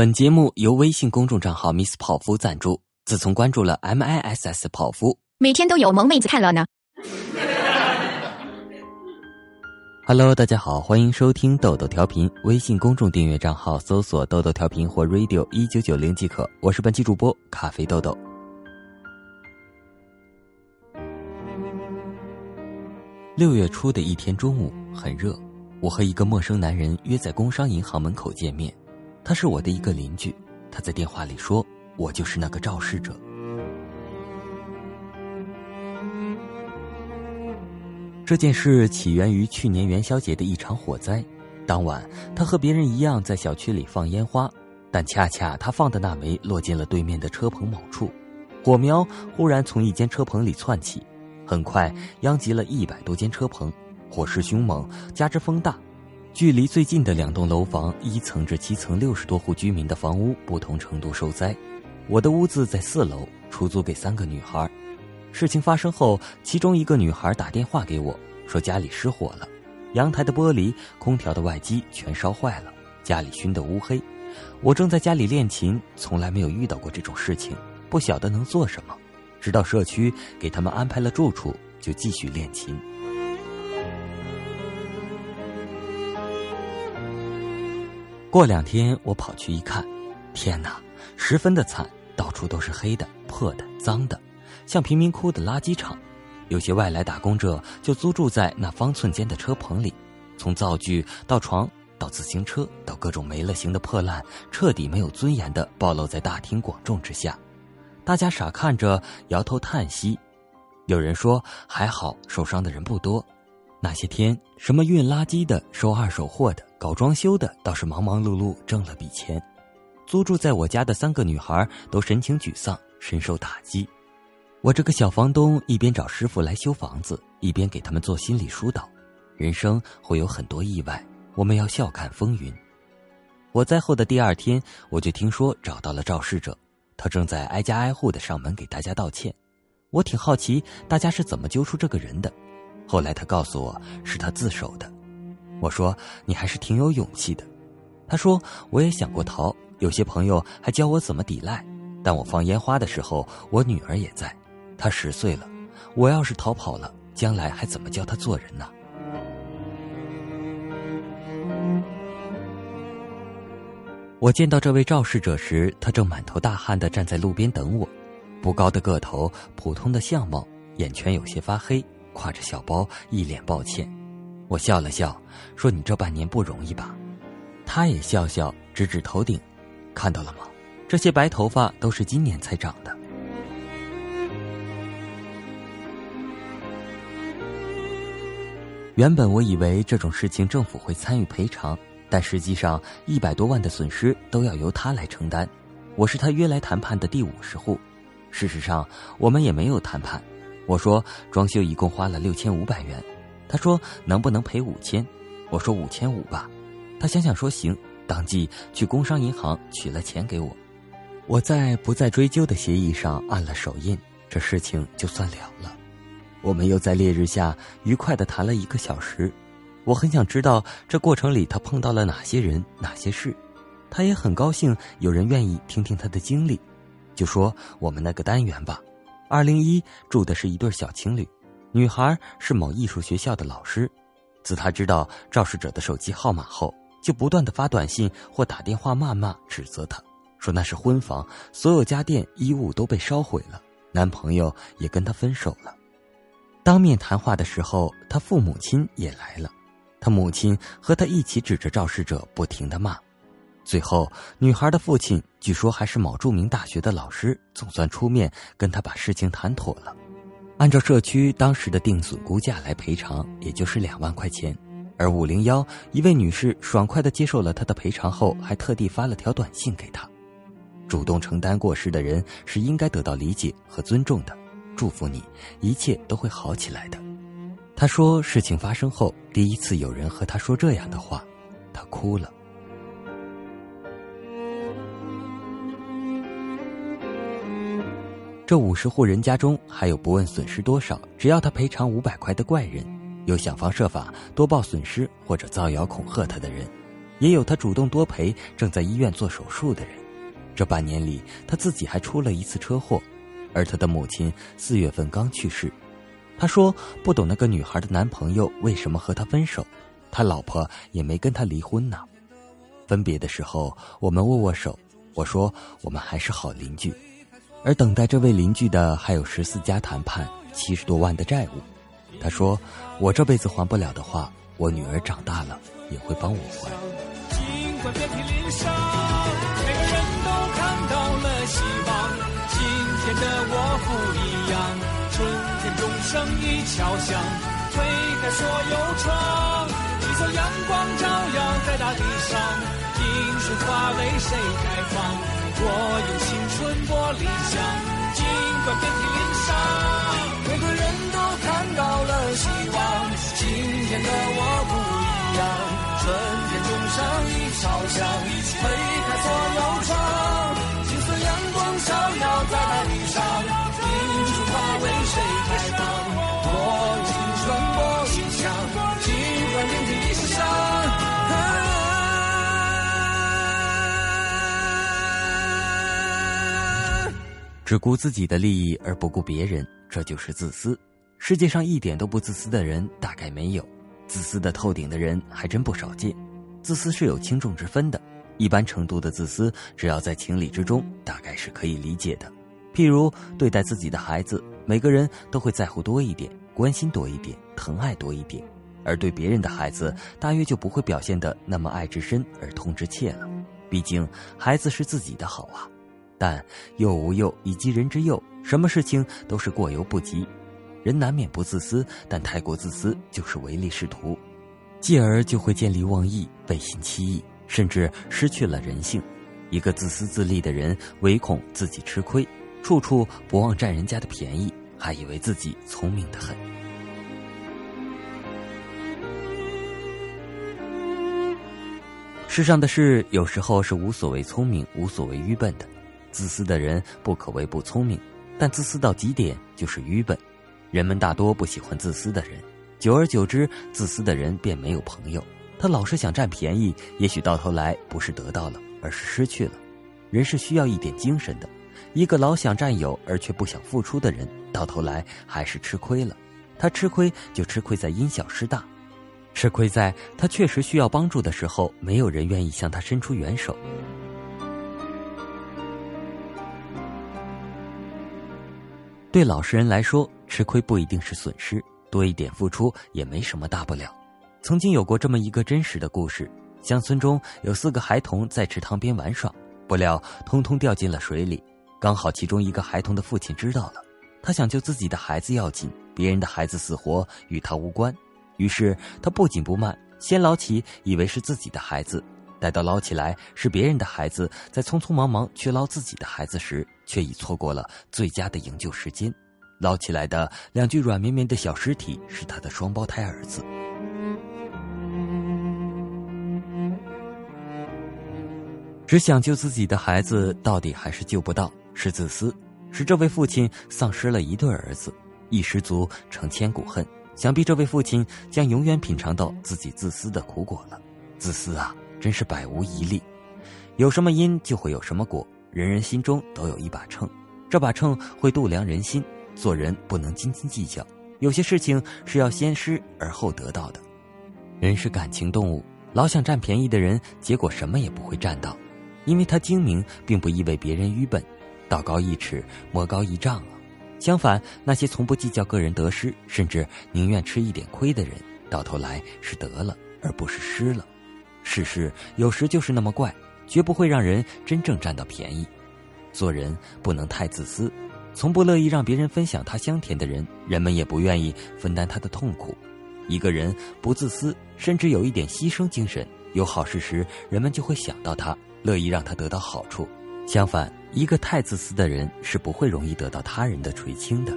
本节目由微信公众账号 Miss 泡芙赞助。自从关注了 M I S S 泡芙，每天都有萌妹子看了呢。Hello，大家好，欢迎收听豆豆调频。微信公众订阅账号搜索“豆豆调频”或 “radio 一九九零”即可。我是本期主播咖啡豆豆。六月初的一天中午，很热，我和一个陌生男人约在工商银行门口见面。他是我的一个邻居，他在电话里说：“我就是那个肇事者。”这件事起源于去年元宵节的一场火灾。当晚，他和别人一样在小区里放烟花，但恰恰他放的那枚落进了对面的车棚某处，火苗忽然从一间车棚里窜起，很快殃及了一百多间车棚，火势凶猛，加之风大。距离最近的两栋楼房一层至七层六十多户居民的房屋不同程度受灾，我的屋子在四楼，出租给三个女孩。事情发生后，其中一个女孩打电话给我，说家里失火了，阳台的玻璃、空调的外机全烧坏了，家里熏得乌黑。我正在家里练琴，从来没有遇到过这种事情，不晓得能做什么。直到社区给他们安排了住处，就继续练琴。过两天我跑去一看，天哪，十分的惨，到处都是黑的、破的、脏的，像贫民窟的垃圾场。有些外来打工者就租住在那方寸间的车棚里，从灶具到床到自行车到各种没了形的破烂，彻底没有尊严的暴露在大庭广众之下。大家傻看着，摇头叹息。有人说还好，受伤的人不多。那些天，什么运垃圾的、收二手货的、搞装修的，倒是忙忙碌碌挣了笔钱。租住在我家的三个女孩都神情沮丧，深受打击。我这个小房东一边找师傅来修房子，一边给他们做心理疏导。人生会有很多意外，我们要笑看风云。我在后的第二天，我就听说找到了肇事者，他正在挨家挨户的上门给大家道歉。我挺好奇，大家是怎么揪出这个人的。后来他告诉我是他自首的，我说你还是挺有勇气的。他说我也想过逃，有些朋友还教我怎么抵赖，但我放烟花的时候我女儿也在，她十岁了，我要是逃跑了，将来还怎么教她做人呢？我见到这位肇事者时，他正满头大汗的站在路边等我，不高的个头，普通的相貌，眼圈有些发黑。挎着小包，一脸抱歉。我笑了笑，说：“你这半年不容易吧？”他也笑笑，指指头顶：“看到了吗？这些白头发都是今年才长的。”原本我以为这种事情政府会参与赔偿，但实际上一百多万的损失都要由他来承担。我是他约来谈判的第五十户，事实上我们也没有谈判。我说装修一共花了六千五百元，他说能不能赔五千？我说五千五吧，他想想说行，当即去工商银行取了钱给我。我在不再追究的协议上按了手印，这事情就算了了。我们又在烈日下愉快的谈了一个小时，我很想知道这过程里他碰到了哪些人哪些事，他也很高兴有人愿意听听他的经历，就说我们那个单元吧。二零一住的是一对小情侣，女孩是某艺术学校的老师。自她知道肇事者的手机号码后，就不断的发短信或打电话谩骂指责他，说那是婚房，所有家电衣物都被烧毁了，男朋友也跟她分手了。当面谈话的时候，他父母亲也来了，他母亲和他一起指着肇事者不停的骂。最后，女孩的父亲据说还是某著名大学的老师，总算出面跟他把事情谈妥了，按照社区当时的定损估价来赔偿，也就是两万块钱。而五零幺一位女士爽快的接受了他的赔偿后，还特地发了条短信给他，主动承担过失的人是应该得到理解和尊重的，祝福你，一切都会好起来的。他说，事情发生后，第一次有人和他说这样的话，他哭了。这五十户人家中，还有不问损失多少，只要他赔偿五百块的怪人，有想方设法多报损失或者造谣恐吓他的人。也有他主动多陪正在医院做手术的人。这半年里，他自己还出了一次车祸，而他的母亲四月份刚去世。他说不懂那个女孩的男朋友为什么和他分手，他老婆也没跟他离婚呢。分别的时候，我们握握手，我说我们还是好邻居。而等待这位邻居的还有十四家谈判、七十多万的债务。他说我这辈子还不了的话，我女儿长大了也会帮我还。尽管遍体鳞伤。每个人都看到了希望。今天的我不一样，春天钟声已敲响，推开所有窗，一束阳光照耀在大地上，樱树花为谁开放？我用青春播理想，尽管遍体鳞伤，每个人都看到了希望。今天的我不一样，春天种上一朝香，只顾自己的利益而不顾别人，这就是自私。世界上一点都不自私的人大概没有，自私的透顶的人还真不少见。自私是有轻重之分的。一般程度的自私，只要在情理之中，大概是可以理解的。譬如对待自己的孩子，每个人都会在乎多一点，关心多一点，疼爱多一点；而对别人的孩子，大约就不会表现的那么爱之深而痛之切了。毕竟孩子是自己的好啊。但幼无幼以及人之幼，什么事情都是过犹不及。人难免不自私，但太过自私就是唯利是图，继而就会见利忘义，背信弃义。甚至失去了人性，一个自私自利的人，唯恐自己吃亏，处处不忘占人家的便宜，还以为自己聪明的很。世上的事有时候是无所谓聪明，无所谓愚笨的。自私的人不可谓不聪明，但自私到极点就是愚笨。人们大多不喜欢自私的人，久而久之，自私的人便没有朋友。他老是想占便宜，也许到头来不是得到了，而是失去了。人是需要一点精神的，一个老想占有而却不想付出的人，到头来还是吃亏了。他吃亏就吃亏在因小失大，吃亏在他确实需要帮助的时候，没有人愿意向他伸出援手。对老实人来说，吃亏不一定是损失，多一点付出也没什么大不了。曾经有过这么一个真实的故事：乡村中有四个孩童在池塘边玩耍，不料通通掉进了水里。刚好其中一个孩童的父亲知道了，他想救自己的孩子要紧，别人的孩子死活与他无关。于是他不紧不慢，先捞起，以为是自己的孩子；待到捞起来是别人的孩子，在匆匆忙忙去捞自己的孩子时，却已错过了最佳的营救时间。捞起来的两具软绵绵的小尸体是他的双胞胎儿子。只想救自己的孩子，到底还是救不到，是自私，使这位父亲丧失了一对儿子，一失足成千古恨。想必这位父亲将永远品尝到自己自私的苦果了。自私啊，真是百无一利。有什么因就会有什么果，人人心中都有一把秤，这把秤会度量人心。做人不能斤斤计较，有些事情是要先失而后得到的。人是感情动物，老想占便宜的人，结果什么也不会占到。因为他精明，并不意味别人愚笨。道高一尺，魔高一丈啊！相反，那些从不计较个人得失，甚至宁愿吃一点亏的人，到头来是得了，而不是失了。世事有时就是那么怪，绝不会让人真正占到便宜。做人不能太自私，从不乐意让别人分享他香甜的人，人们也不愿意分担他的痛苦。一个人不自私，甚至有一点牺牲精神，有好事时，人们就会想到他。乐意让他得到好处，相反，一个太自私的人是不会容易得到他人的垂青的。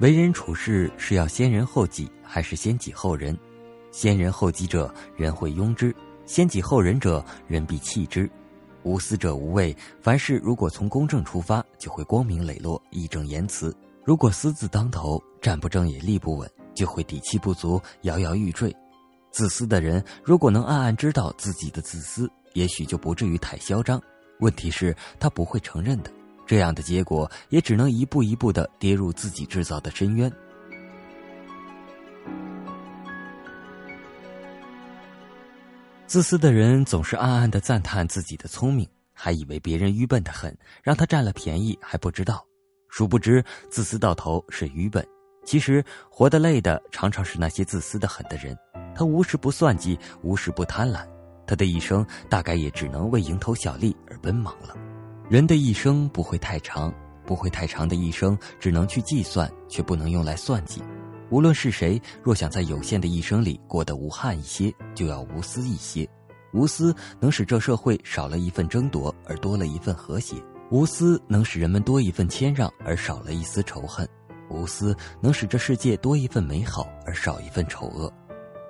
为人处事是要先人后己，还是先己后人？先人后己者，人会拥之；先己后人者，人必弃之。无私者无畏。凡事如果从公正出发，就会光明磊落、义正言辞；如果私字当头，站不正也立不稳。就会底气不足，摇摇欲坠。自私的人如果能暗暗知道自己的自私，也许就不至于太嚣张。问题是，他不会承认的。这样的结果，也只能一步一步的跌入自己制造的深渊。自私的人总是暗暗的赞叹自己的聪明，还以为别人愚笨的很，让他占了便宜还不知道。殊不知，自私到头是愚笨。其实，活得累的常常是那些自私的很的人。他无时不算计，无时不贪婪，他的一生大概也只能为蝇头小利而奔忙了。人的一生不会太长，不会太长的一生只能去计算，却不能用来算计。无论是谁，若想在有限的一生里过得无憾一些，就要无私一些。无私能使这社会少了一份争夺，而多了一份和谐；无私能使人们多一份谦让，而少了一丝仇恨；无私能使这世界多一份美好，而少一份丑恶。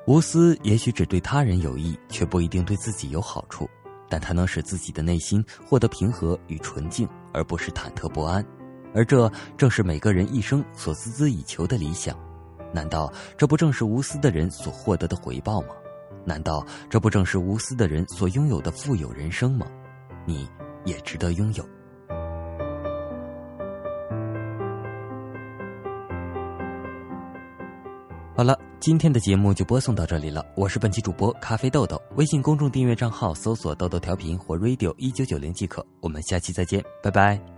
无私也许只对他人有益，却不一定对自己有好处。但它能使自己的内心获得平和与纯净，而不是忐忑不安，而这正是每个人一生所孜孜以求的理想。难道这不正是无私的人所获得的回报吗？难道这不正是无私的人所拥有的富有人生吗？你也值得拥有。好了。今天的节目就播送到这里了，我是本期主播咖啡豆豆，微信公众订阅账号搜索“豆豆调频”或 “radio 一九九零”即可。我们下期再见，拜拜。